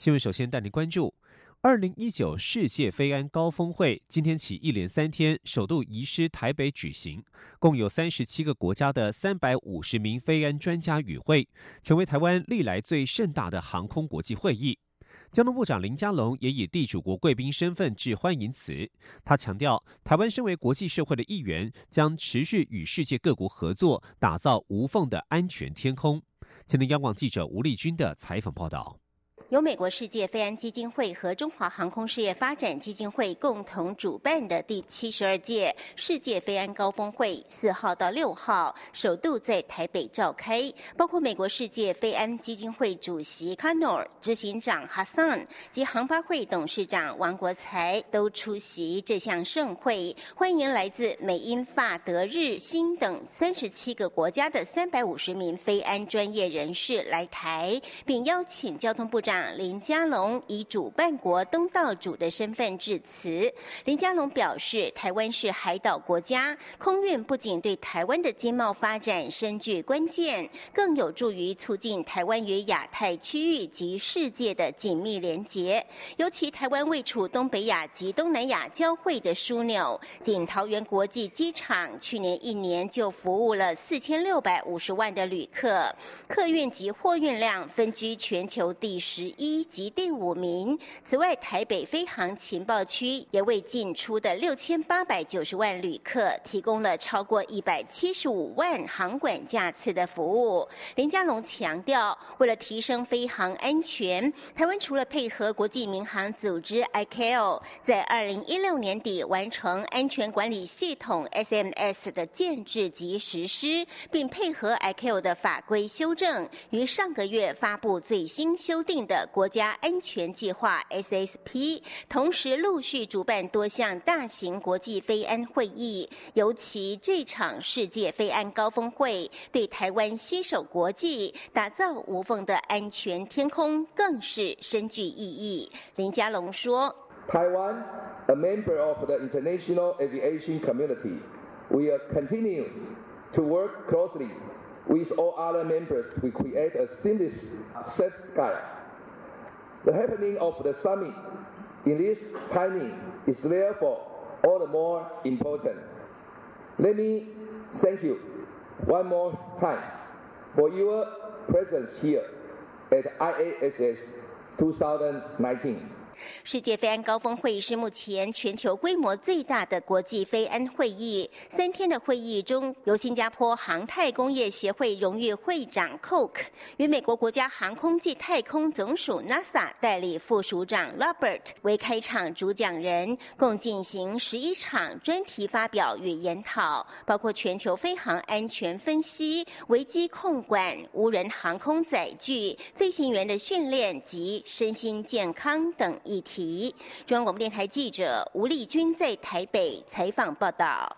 新闻。首先带您关注。二零一九世界飞安高峰会今天起一连三天，首度移师台北举行，共有三十七个国家的三百五十名飞安专家与会，成为台湾历来最盛大的航空国际会议。交通部长林佳龙也以地主国贵宾身份致欢迎词，他强调，台湾身为国际社会的一员，将持续与世界各国合作，打造无缝的安全天空。前天央广记者吴丽君的采访报道。由美国世界飞安基金会和中华航空事业发展基金会共同主办的第七十二届世界飞安高峰会，四号到六号首度在台北召开。包括美国世界飞安基金会主席 k a n o r 执行长 Hassan 及航发会董事长王国才都出席这项盛会，欢迎来自美、英、法、德、日、新等三十七个国家的三百五十名飞安专业人士来台，并邀请交通部长。林佳龙以主办国东道主的身份致辞。林佳龙表示，台湾是海岛国家，空运不仅对台湾的经贸发展深具关键，更有助于促进台湾与亚太区域及世界的紧密连结。尤其台湾位处东北亚及东南亚交汇的枢纽，仅桃园国际机场去年一年就服务了四千六百五十万的旅客，客运及货运量分居全球第十。一及第五名。此外，台北飞航情报区也为进出的六千八百九十万旅客提供了超过一百七十五万航管架次的服务。林佳龙强调，为了提升飞航安全，台湾除了配合国际民航组织 ICAO，在二零一六年底完成安全管理系统 SMS 的建制及实施，并配合 ICAO 的法规修正，于上个月发布最新修订的。国家安全计划 （SSP） 同时陆续主办多项大型国际飞安会议，尤其这场世界飞安高峰会，对台湾携手国际、打造无缝的安全天空，更是深具意义。林佳龙说：“台湾，a member of the international aviation community, we are continue to work closely with all other members to create a seamless safe sky.” The happening of the summit in this timing is therefore all the more important. Let me thank you one more time for your presence here at IASS 2019. 世界飞安高峰会议是目前全球规模最大的国际飞安会议。三天的会议中，由新加坡航太工业协会荣誉会长 Cook 与美国国家航空暨太空总署 NASA 代理副署长 Robert 为开场主讲人，共进行十一场专题发表与研讨，包括全球飞航安全分析、危机控管、无人航空载具、飞行员的训练及身心健康等。议题，中央广播电台记者吴丽君在台北采访报道。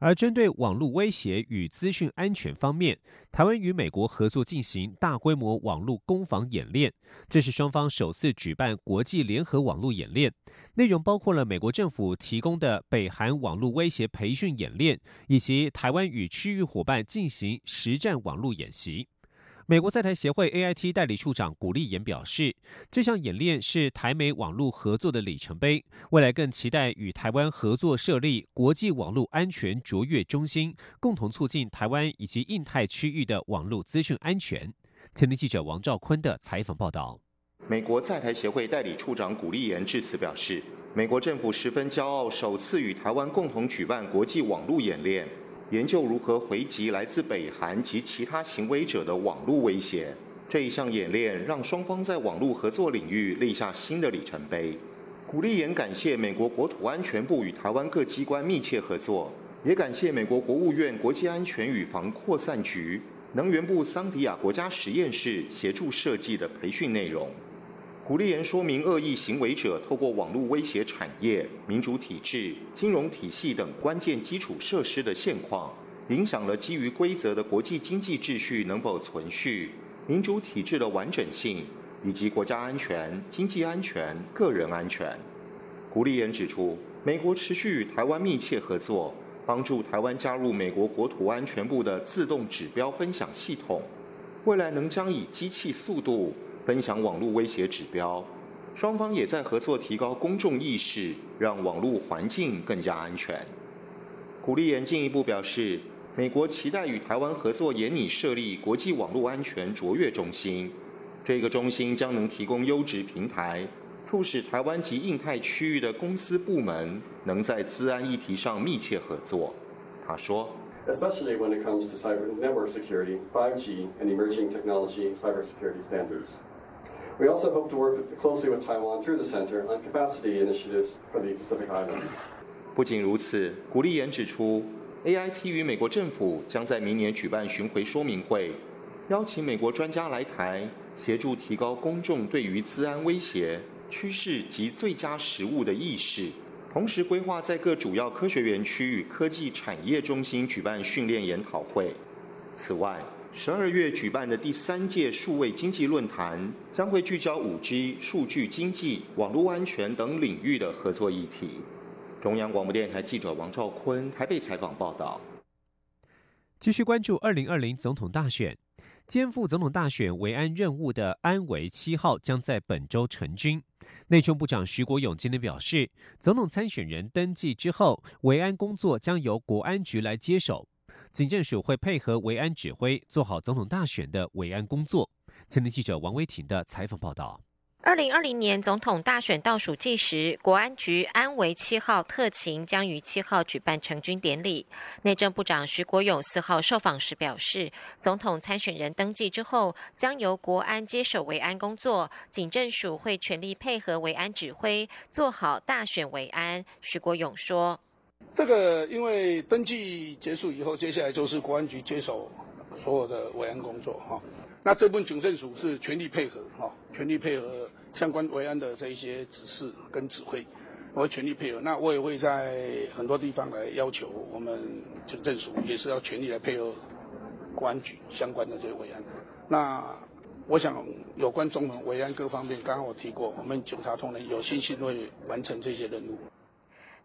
而针对网络威胁与资讯安全方面，台湾与美国合作进行大规模网络攻防演练，这是双方首次举办国际联合网络演练，内容包括了美国政府提供的北韩网络威胁培训演练，以及台湾与区域伙伴进行实战网络演习。美国在台协会 AIT 代理处长古立言表示，这项演练是台美网络合作的里程碑，未来更期待与台湾合作设立国际网络安全卓越中心，共同促进台湾以及印太区域的网络资讯安全。前天记者王兆坤的采访报道。美国在台协会代理处长古立言致辞表示，美国政府十分骄傲，首次与台湾共同举办国际网络演练。研究如何回击来自北韩及其他行为者的网络威胁。这一项演练让双方在网络合作领域立下新的里程碑。古立言感谢美国国土安全部与台湾各机关密切合作，也感谢美国国务院国际安全与防扩散局、能源部桑迪亚国家实验室协助设计的培训内容。古立言说明，恶意行为者透过网络威胁产业、民主体制、金融体系等关键基础设施的现况，影响了基于规则的国际经济秩序能否存续、民主体制的完整性以及国家安全、经济安全、个人安全。古立言指出，美国持续与台湾密切合作，帮助台湾加入美国国土安全部的自动指标分享系统，未来能将以机器速度分享网络威胁指标。双方也在合作提高公众意识，让网络环境更加安全。古立言进一步表示。美国期待与台湾合作，研拟设立国际网络安全卓越中心。这个中心将能提供优质平台，促使台湾及印太区域的公司部门能在资安议题上密切合作。他说：“Especially when it comes to cyber network security, 5G and emerging technology cybersecurity standards. We also hope to work closely with Taiwan through the center on capacity initiatives for the Pacific Islands.” 不仅如此，古立言指出。AIT 与美国政府将在明年举办巡回说明会，邀请美国专家来台，协助提高公众对于资安威胁、趋势及最佳实物的意识。同时，规划在各主要科学园区与科技产业中心举办训练研讨会。此外，十二月举办的第三届数位经济论坛将会聚焦五 G、数据经济、网络安全等领域的合作议题。中央广播电台记者王兆坤台北采访报道。继续关注二零二零总统大选，肩负总统大选维安任务的安维七号将在本周成军。内政部长徐国勇今天表示，总统参选人登记之后，维安工作将由国安局来接手，警政署会配合维安指挥，做好总统大选的维安工作。前天记者王威婷的采访报道。二零二零年总统大选倒数计时，国安局安维七号特勤将于七号举办成军典礼。内政部长徐国勇四号受访时表示，总统参选人登记之后，将由国安接手维安工作，警政署会全力配合维安指挥，做好大选维安。徐国勇说：“这个因为登记结束以后，接下来就是国安局接手所有的维安工作，哈。”那这部分警政署是全力配合，哈，全力配合相关维安的这一些指示跟指挥，我全力配合。那我也会在很多地方来要求我们警政署也是要全力来配合公安局相关的这些维安。那我想有关中统维安各方面，刚刚我提过，我们警察同仁有信心会完成这些任务。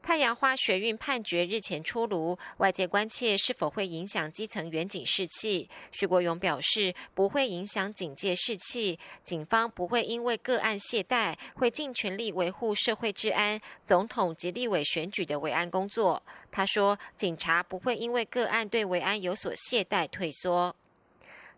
太阳花学运判决日前出炉，外界关切是否会影响基层员警士气。徐国勇表示，不会影响警界士气，警方不会因为个案懈怠，会尽全力维护社会治安、总统及立委选举的维安工作。他说，警察不会因为个案对维安有所懈怠退缩。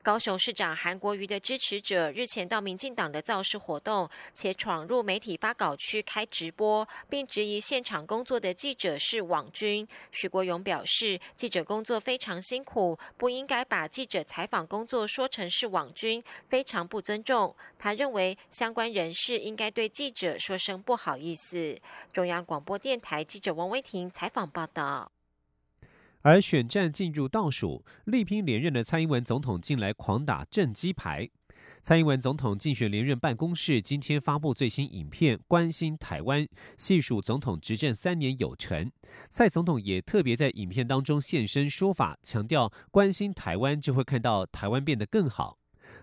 高雄市长韩国瑜的支持者日前到民进党的造势活动，且闯入媒体发稿区开直播，并质疑现场工作的记者是网军。许国勇表示，记者工作非常辛苦，不应该把记者采访工作说成是网军，非常不尊重。他认为相关人士应该对记者说声不好意思。中央广播电台记者王威婷采访报道。而选战进入倒数，力拼连任的蔡英文总统近来狂打政绩牌。蔡英文总统竞选连任办公室今天发布最新影片，关心台湾，细数总统执政三年有成。蔡总统也特别在影片当中现身说法，强调关心台湾就会看到台湾变得更好。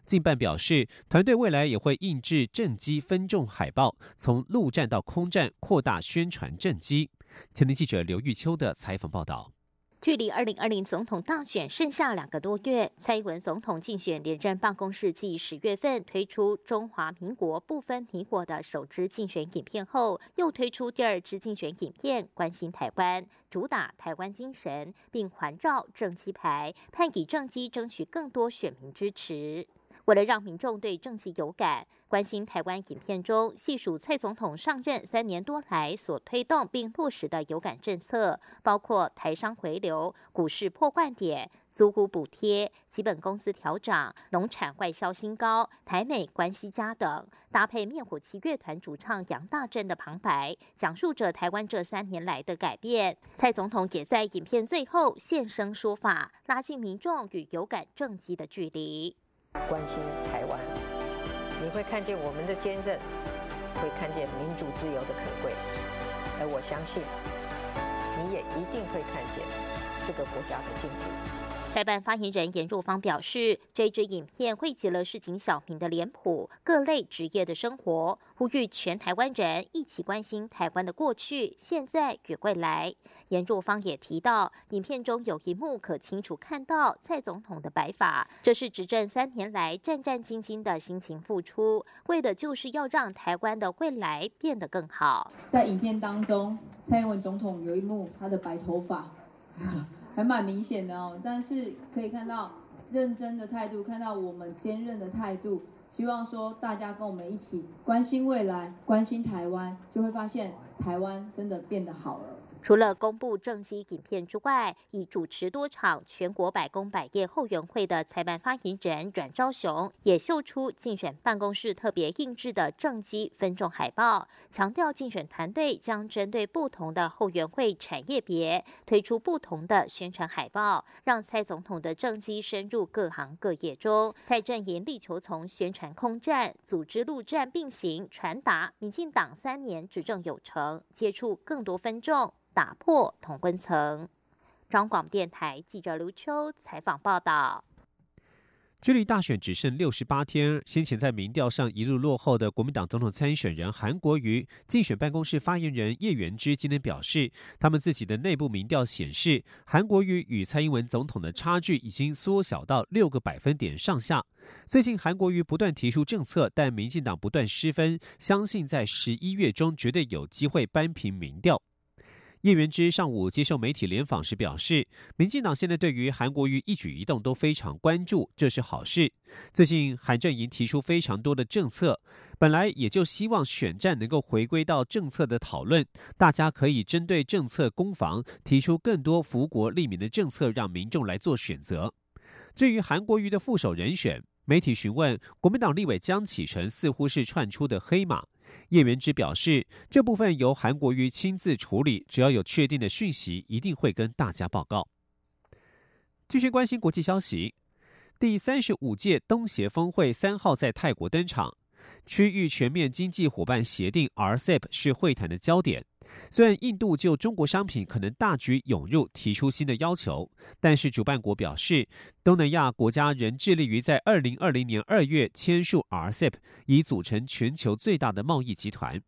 近办表示，团队未来也会印制政绩分众海报，从陆战到空战扩大宣传政绩。前天记者刘玉秋的采访报道。距离二零二零总统大选剩下两个多月，蔡英文总统竞选连任办公室继十月份推出中华民国不分你我的首支竞选影片后，又推出第二支竞选影片，关心台湾，主打台湾精神，并环绕政绩牌，盼以政绩争取更多选民支持。为了让民众对政绩有感，关心台湾影片中细数蔡总统上任三年多来所推动并落实的有感政策，包括台商回流、股市破万点、租户补贴、基本工资调涨、农产外销新高、台美关系加等，搭配灭火器乐团主唱杨大正的旁白，讲述着台湾这三年来的改变。蔡总统也在影片最后现身说法，拉近民众与有感政绩的距离。关心台湾，你会看见我们的坚韧，会看见民主自由的可贵，而我相信，你也一定会看见这个国家的进步。台办发言人严若芳表示，这支影片汇集了市井小民的脸谱、各类职业的生活，呼吁全台湾人一起关心台湾的过去、现在与未来。严若芳也提到，影片中有一幕可清楚看到蔡总统的白发，这是执政三年来战战兢兢的辛勤付出，为的就是要让台湾的未来变得更好。在影片当中，蔡英文总统有一幕他的白头发。还蛮明显的哦，但是可以看到认真的态度，看到我们坚韧的态度，希望说大家跟我们一起关心未来，关心台湾，就会发现台湾真的变得好了。除了公布政绩影片之外，已主持多场全国百工百业后援会的财办发言人阮昭雄，也秀出竞选办公室特别印制的政绩分众海报，强调竞选团队将针对不同的后援会产业别，推出不同的宣传海报，让蔡总统的政绩深入各行各业中。蔡阵营力求从宣传空战、组织陆战并行，传达民进党三年执政有成，接触更多分众。打破同温层。中广电台记者刘秋采访报道。距离大选只剩六十八天，先前在民调上一路落后的国民党总统参选人韩国瑜竞选办公室发言人叶元之今天表示，他们自己的内部民调显示，韩国瑜与蔡英文总统的差距已经缩小到六个百分点上下。最近韩国瑜不断提出政策，但民进党不断失分，相信在十一月中绝对有机会扳平民调。叶元之上午接受媒体联访时表示，民进党现在对于韩国瑜一举一动都非常关注，这是好事。最近韩阵营提出非常多的政策，本来也就希望选战能够回归到政策的讨论，大家可以针对政策攻防，提出更多福国利民的政策，让民众来做选择。至于韩国瑜的副手人选，媒体询问国民党立委江启臣，似乎是窜出的黑马。叶元之表示，这部分由韩国瑜亲自处理，只要有确定的讯息，一定会跟大家报告。继续关心国际消息，第三十五届东协峰会三号在泰国登场。区域全面经济伙伴协定 （RCEP） 是会谈的焦点。虽然印度就中国商品可能大举涌入提出新的要求，但是主办国表示，东南亚国家仍致力于在二零二零年二月签署 RCEP，以组成全球最大的贸易集团。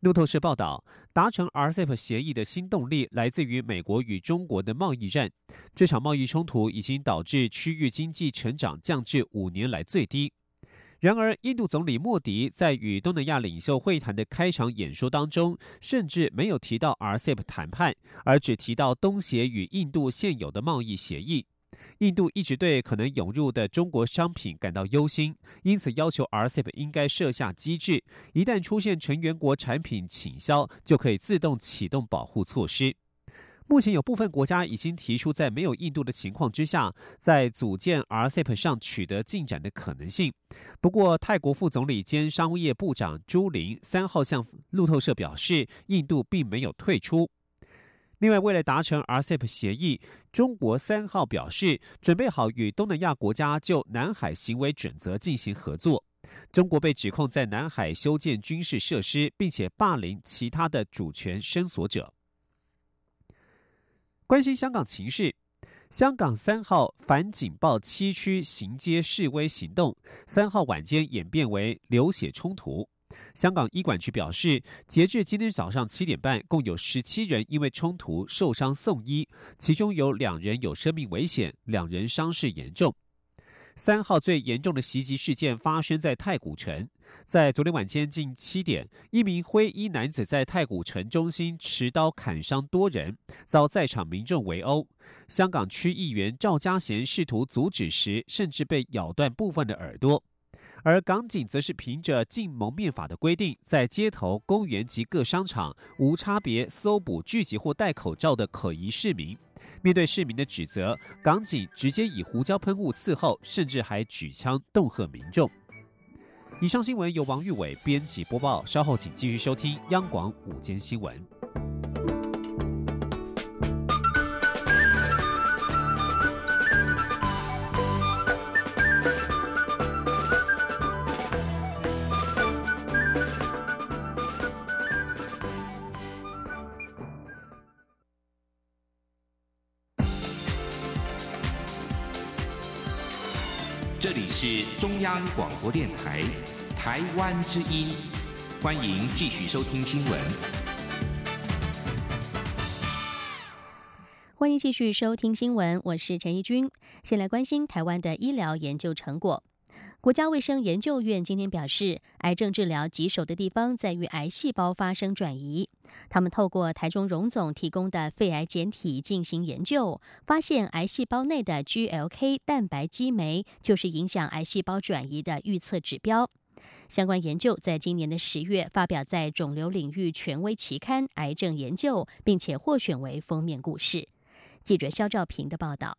路透社报道，达成 RCEP 协议的新动力来自于美国与中国的贸易战。这场贸易冲突已经导致区域经济成长降至五年来最低。然而，印度总理莫迪在与东南亚领袖会谈的开场演说当中，甚至没有提到 RCEP 谈判，而只提到东协与印度现有的贸易协议。印度一直对可能涌入的中国商品感到忧心，因此要求 RCEP 应该设下机制，一旦出现成员国产品倾销，就可以自动启动保护措施。目前有部分国家已经提出，在没有印度的情况之下，在组建 RCEP 上取得进展的可能性。不过，泰国副总理兼商务业部长朱林三号向路透社表示，印度并没有退出。另外，为了达成 RCEP 协议，中国三号表示准备好与东南亚国家就南海行为准则进行合作。中国被指控在南海修建军事设施，并且霸凌其他的主权伸索者。关心香港情势，香港三号反警报七区行街示威行动，三号晚间演变为流血冲突。香港医管局表示，截至今天早上七点半，共有十七人因为冲突受伤送医，其中有两人有生命危险，两人伤势严重。三号最严重的袭击事件发生在太古城，在昨天晚间近七点，一名灰衣男子在太古城中心持刀砍伤多人，遭在场民众围殴。香港区议员赵家贤试图阻止时，甚至被咬断部分的耳朵。而港警则是凭着禁蒙面法的规定，在街头、公园及各商场无差别搜捕聚集或戴口罩的可疑市民。面对市民的指责，港警直接以胡椒喷雾伺候，甚至还举枪恫吓民众。以上新闻由王玉伟编辑播报，稍后请继续收听央广午间新闻。这里是中央广播电台台湾之音，欢迎继续收听新闻。欢迎继续收听新闻，我是陈怡君。先来关心台湾的医疗研究成果。国家卫生研究院今天表示，癌症治疗棘手的地方在于癌细胞发生转移。他们透过台中荣总提供的肺癌简体进行研究，发现癌细胞内的 GLK 蛋白激酶就是影响癌细胞转移的预测指标。相关研究在今年的十月发表在肿瘤领域权威期刊《癌症研究》，并且获选为封面故事。记者肖兆平的报道。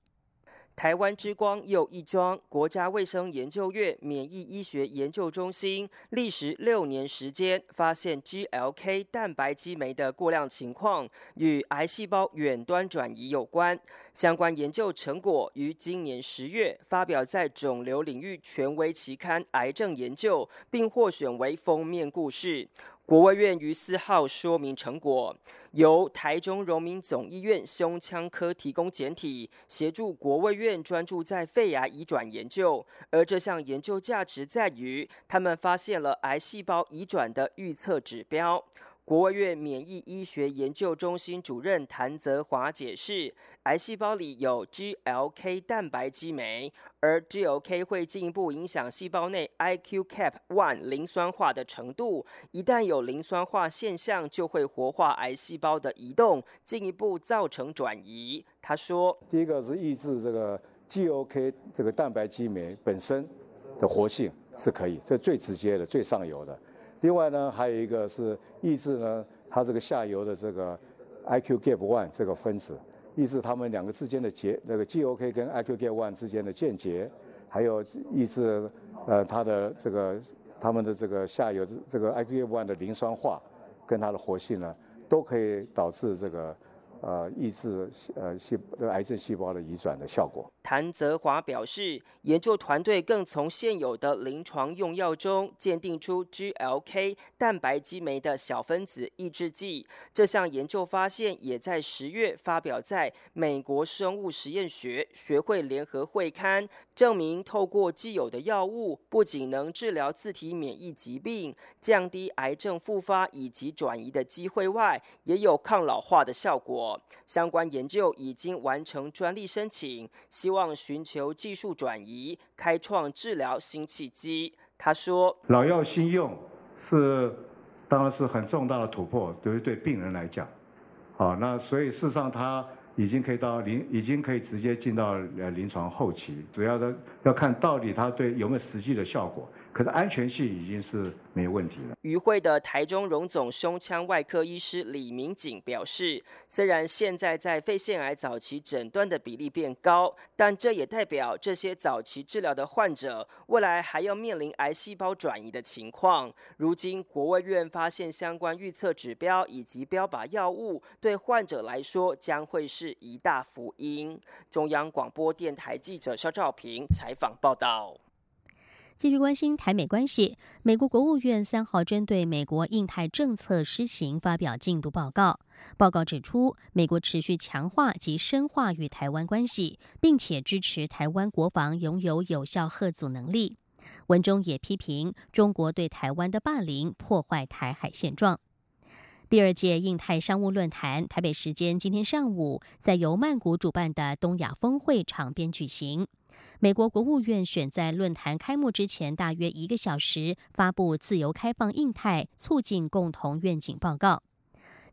台湾之光又一桩，国家卫生研究院免疫医学研究中心历时六年时间，发现 GLK 蛋白激酶的过量情况与癌细胞远端转移有关。相关研究成果于今年十月发表在肿瘤领域权威期刊《癌症研究》，并获选为封面故事。国务院于四号说明成果，由台中荣民总医院胸腔科提供简体，协助国务院专注在肺癌移转研究。而这项研究价值在于，他们发现了癌细胞移转的预测指标。国外院免疫医学研究中心主任谭泽华解释，癌细胞里有 GLK 蛋白激酶，而 GLK 会进一步影响细胞内 IQ-cap1 磷酸化的程度。一旦有磷酸化现象，就会活化癌细胞的移动，进一步造成转移。他说：“第一个是抑制这个 GLK 这个蛋白激酶本身的活性是可以，这最直接的、最上游的。”另外呢，还有一个是抑制呢，它这个下游的这个 IQ-gap1 这个分子，抑制它们两个之间的结，那个 GOK 跟 IQ-gap1 之间的间接，还有抑制呃它的这个它们的这个下游这个 IQ-gap1 的磷酸化跟它的活性呢，都可以导致这个。呃，抑制呃细癌症细胞的移转的效果。谭泽华表示，研究团队更从现有的临床用药中鉴定出 GLK 蛋白激酶的小分子抑制剂。这项研究发现，也在十月发表在美国生物实验学学会联合会刊，证明透过既有的药物，不仅能治疗自体免疫疾病、降低癌症复发以及转移的机会外，也有抗老化的效果。相关研究已经完成专利申请，希望望寻求技术转移，开创治疗新契机。他说：“老药新用是当然是很重大的突破，对于对病人来讲，好，那所以事实上他已经可以到临，已经可以直接进到呃临床后期，主要的要看到底它对有没有实际的效果。”可是安全性已经是没问题了。与会的台中荣总胸腔外科医师李明景表示，虽然现在在肺腺癌早期诊断的比例变高，但这也代表这些早期治疗的患者未来还要面临癌细胞转移的情况。如今国卫院发现相关预测指标以及标靶药物，对患者来说将会是一大福音。中央广播电台记者肖兆平采访报道。继续关心台美关系，美国国务院三号针对美国印太政策施行发表进度报告。报告指出，美国持续强化及深化与台湾关系，并且支持台湾国防拥有有效核阻能力。文中也批评中国对台湾的霸凌，破坏台海现状。第二届印太商务论坛，台北时间今天上午，在由曼谷主办的东亚峰会场边举行。美国国务院选在论坛开幕之前大约一个小时发布“自由开放印太，促进共同愿景”报告。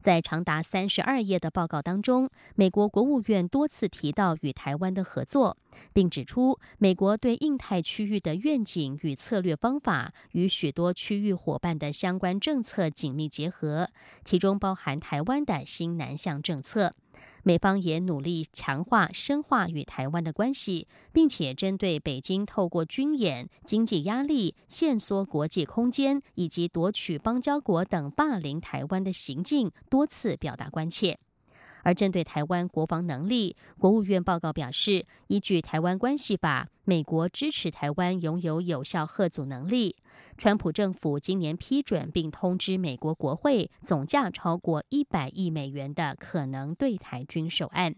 在长达三十二页的报告当中，美国国务院多次提到与台湾的合作，并指出美国对印太区域的愿景与策略方法与许多区域伙伴的相关政策紧密结合，其中包含台湾的新南向政策。美方也努力强化、深化与台湾的关系，并且针对北京透过军演、经济压力、限缩国际空间以及夺取邦交国等霸凌台湾的行径，多次表达关切。而针对台湾国防能力，国务院报告表示，依据《台湾关系法》，美国支持台湾拥有有效核阻能力。川普政府今年批准并通知美国国会，总价超过一百亿美元的可能对台军售案。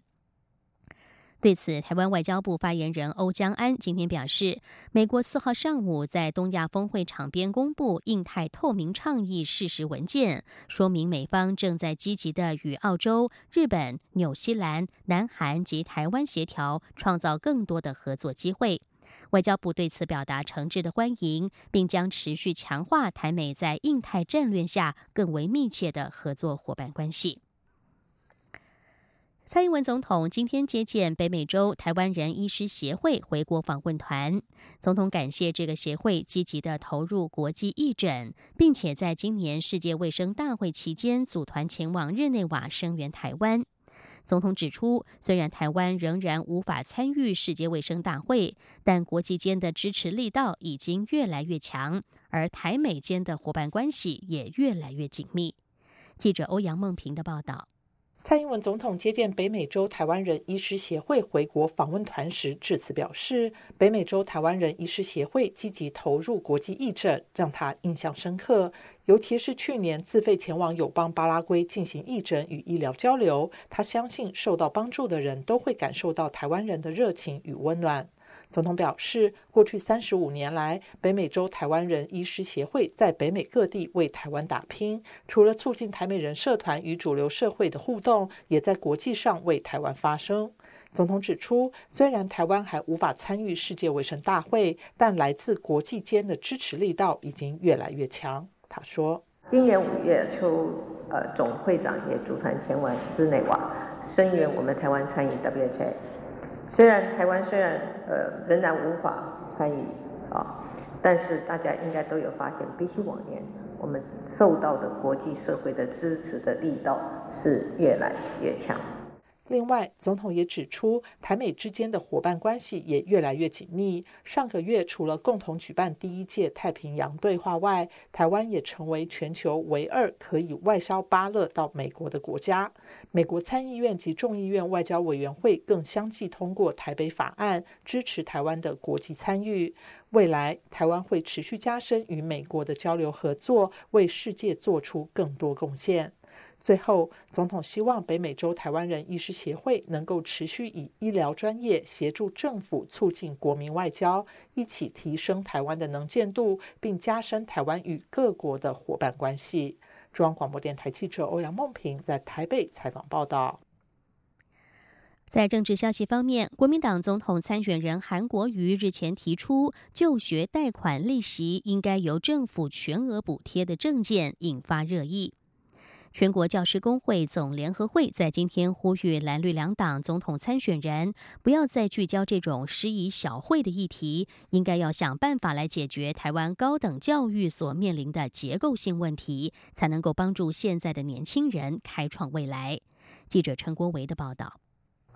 对此，台湾外交部发言人欧江安今天表示，美国四号上午在东亚峰会场边公布印太透明倡议事实文件，说明美方正在积极的与澳洲、日本、纽西兰、南韩及台湾协调，创造更多的合作机会。外交部对此表达诚挚的欢迎，并将持续强化台美在印太战略下更为密切的合作伙伴关系。蔡英文总统今天接见北美洲台湾人医师协会回国访问团，总统感谢这个协会积极的投入国际义诊，并且在今年世界卫生大会期间组团前往日内瓦声援台湾。总统指出，虽然台湾仍然无法参与世界卫生大会，但国际间的支持力道已经越来越强，而台美间的伙伴关系也越来越紧密。记者欧阳梦平的报道。蔡英文总统接见北美洲台湾人医师协会回国访问团时致辞表示，北美洲台湾人医师协会积极投入国际义诊，让他印象深刻。尤其是去年自费前往友邦巴拉圭进行义诊与医疗交流，他相信受到帮助的人都会感受到台湾人的热情与温暖。总统表示，过去三十五年来，北美洲台湾人医师协会在北美各地为台湾打拼。除了促进台美人社团与主流社会的互动，也在国际上为台湾发声。总统指出，虽然台湾还无法参与世界卫生大会，但来自国际间的支持力道已经越来越强。他说：“今年五月初，呃，总会长也组团前往日内瓦，声援我们台湾参与 WHA。虽然台湾虽然呃仍然无法参与啊，但是大家应该都有发现，比起往年，我们受到的国际社会的支持的力道是越来越强。另外，总统也指出，台美之间的伙伴关系也越来越紧密。上个月，除了共同举办第一届太平洋对话外，台湾也成为全球唯二可以外销巴勒到美国的国家。美国参议院及众议院外交委员会更相继通过台北法案，支持台湾的国际参与。未来，台湾会持续加深与美国的交流合作，为世界做出更多贡献。最后，总统希望北美洲台湾人医师协会能够持续以医疗专业协助政府促进国民外交，一起提升台湾的能见度，并加深台湾与各国的伙伴关系。中央广播电台记者欧阳梦平在台北采访报道。在政治消息方面，国民党总统参选人韩国瑜日前提出就学贷款利息应该由政府全额补贴的政见，引发热议。全国教师工会总联合会在今天呼吁蓝绿两党总统参选人不要再聚焦这种失以小会的议题，应该要想办法来解决台湾高等教育所面临的结构性问题，才能够帮助现在的年轻人开创未来。记者陈国维的报道。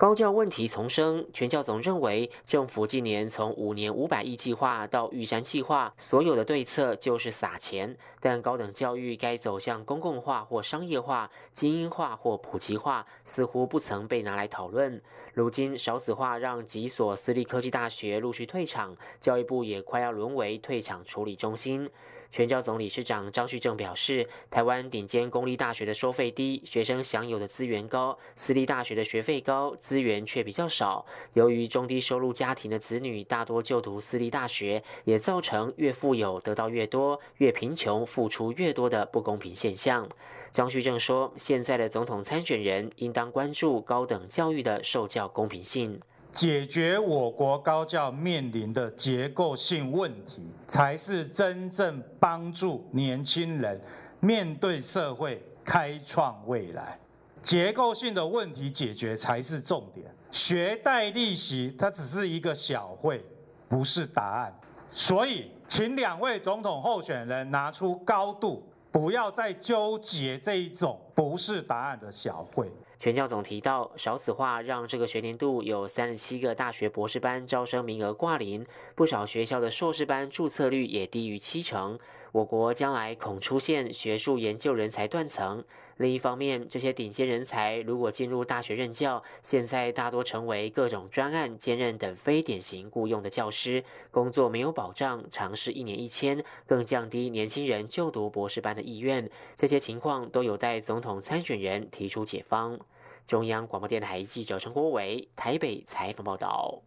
高教问题丛生，全教总认为，政府近年从五年五百亿计划到玉山计划，所有的对策就是撒钱。但高等教育该走向公共化或商业化、精英化或普及化，似乎不曾被拿来讨论。如今少子化让几所私立科技大学陆续退场，教育部也快要沦为退场处理中心。全教总理事长张旭正表示，台湾顶尖公立大学的收费低，学生享有的资源高；私立大学的学费高，资源却比较少。由于中低收入家庭的子女大多就读私立大学，也造成越富有得到越多，越贫穷付出越多的不公平现象。张旭正说，现在的总统参选人应当关注高等教育的受教公平性。解决我国高教面临的结构性问题，才是真正帮助年轻人面对社会、开创未来。结构性的问题解决才是重点。学贷利息它只是一个小会，不是答案。所以，请两位总统候选人拿出高度，不要再纠结这一种不是答案的小会。全教总提到，少子化让这个学年度有三十七个大学博士班招生名额挂零，不少学校的硕士班注册率也低于七成。我国将来恐出现学术研究人才断层。另一方面，这些顶尖人才如果进入大学任教，现在大多成为各种专案兼任等非典型雇佣的教师，工作没有保障，尝试一年一签，更降低年轻人就读博士班的意愿。这些情况都有待总统参选人提出解方。中央广播电台记者陈国伟台北采访报道。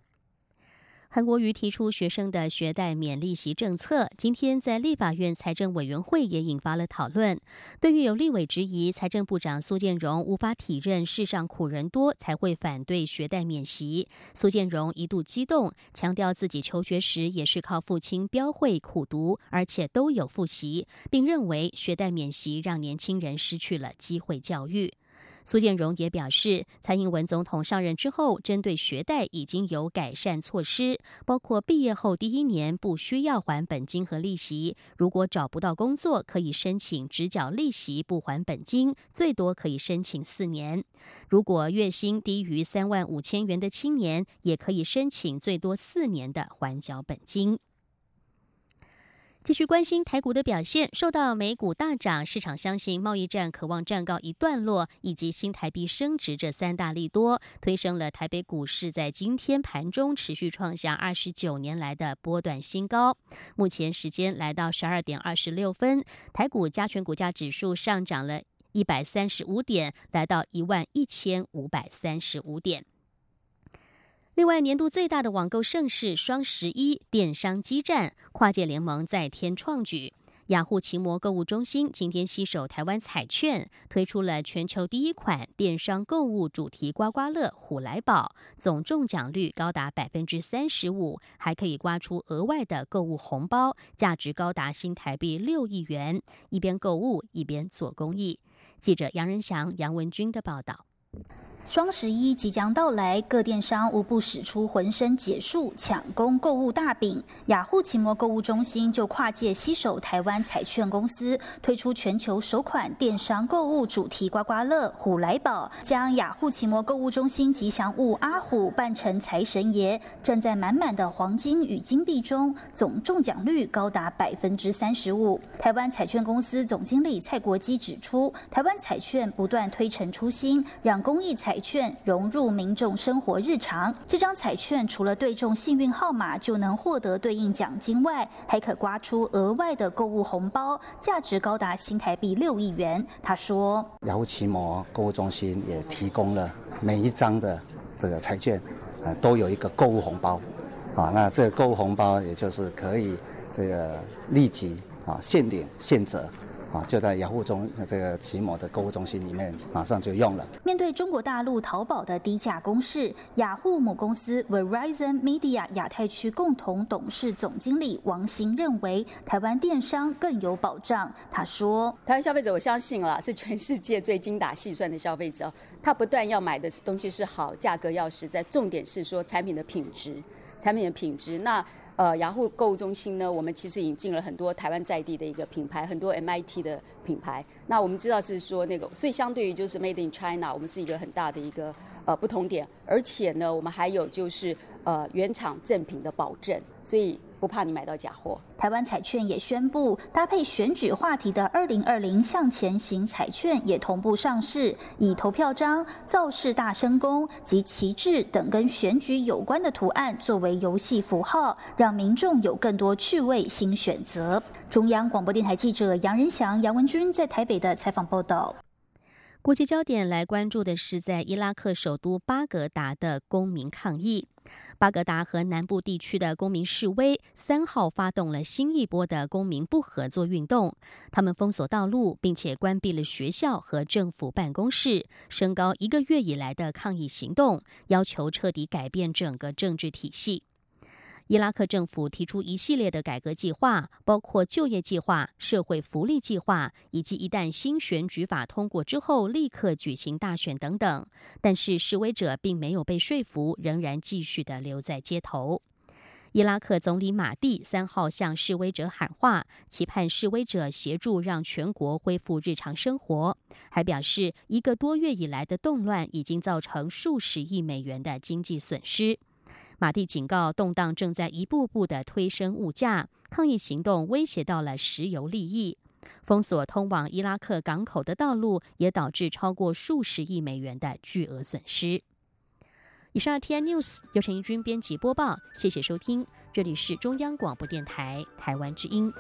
韩国瑜提出学生的学贷免利息政策，今天在立法院财政委员会也引发了讨论。对于有立委质疑财政部长苏建荣无法体认世上苦人多才会反对学贷免息，苏建荣一度激动，强调自己求学时也是靠父亲标会苦读，而且都有复习，并认为学贷免息让年轻人失去了机会教育。苏建荣也表示，蔡英文总统上任之后，针对学贷已经有改善措施，包括毕业后第一年不需要还本金和利息，如果找不到工作，可以申请只缴利息不还本金，最多可以申请四年；如果月薪低于三万五千元的青年，也可以申请最多四年的还缴本金。继续关心台股的表现，受到美股大涨、市场相信贸易战渴望暂告一段落，以及新台币升值这三大利多，推升了台北股市在今天盘中持续创下二十九年来的波段新高。目前时间来到十二点二十六分，台股加权股价指数上涨了一百三十五点，来到一万一千五百三十五点。另外，年度最大的网购盛事双十一电商激战，跨界联盟再添创举。雅虎奇摩购物中心今天携手台湾彩券，推出了全球第一款电商购物主题刮刮乐“虎来宝”，总中奖率高达百分之三十五，还可以刮出额外的购物红包，价值高达新台币六亿元。一边购物一边做公益。记者杨仁祥、杨文军的报道。双十一即将到来，各电商无不使出浑身解数抢攻购物大饼。雅虎奇摩购物中心就跨界携手台湾彩券公司，推出全球首款电商购物主题刮刮乐“虎来宝”，将雅虎奇摩购物中心吉祥物阿虎扮成财神爷，站在满满的黄金与金币中，总中奖率高达百分之三十五。台湾彩券公司总经理蔡国基指出，台湾彩券不断推陈出新，让公益彩。彩券融入民众生活日常。这张彩券除了对中幸运号码就能获得对应奖金外，还可刮出额外的购物红包，价值高达新台币六亿元。他说：“雅虎奇摩购物中心也提供了每一张的这个彩券，啊，都有一个购物红包，啊，那这个购物红包也就是可以这个立即啊现领现折。”啊，就在雅虎中这个奇摩的购物中心里面，马上就用了。面对中国大陆淘宝的低价攻势，雅虎母公司 Verizon Media 亚太区共同董事总经理王兴认为，台湾电商更有保障。他说：“台湾消费者，我相信了，是全世界最精打细算的消费者，他不断要买的东西是好，价格要实在，重点是说产品的品质，产品的品质。那。”呃，雅虎购物中心呢，我们其实引进了很多台湾在地的一个品牌，很多 MIT 的品牌。那我们知道是说那个，所以相对于就是 Made in China，我们是一个很大的一个呃不同点。而且呢，我们还有就是呃原厂正品的保证，所以。不怕你买到假货。台湾彩券也宣布，搭配选举话题的二零二零向前行彩券也同步上市，以投票章、造势大声公及旗帜等跟选举有关的图案作为游戏符号，让民众有更多趣味新选择。中央广播电台记者杨仁祥、杨文君在台北的采访报道。国际焦点来关注的是，在伊拉克首都巴格达的公民抗议。巴格达和南部地区的公民示威，三号发动了新一波的公民不合作运动。他们封锁道路，并且关闭了学校和政府办公室，升高一个月以来的抗议行动，要求彻底改变整个政治体系。伊拉克政府提出一系列的改革计划，包括就业计划、社会福利计划，以及一旦新选举法通过之后立刻举行大选等等。但是示威者并没有被说服，仍然继续的留在街头。伊拉克总理马蒂三号向示威者喊话，期盼示威者协助让全国恢复日常生活，还表示一个多月以来的动乱已经造成数十亿美元的经济损失。马蒂警告，动荡正在一步步的推升物价，抗议行动威胁到了石油利益，封锁通往伊拉克港口的道路，也导致超过数十亿美元的巨额损失。以上是 T N News 由陈怡君编辑播报，谢谢收听，这里是中央广播电台台湾之音。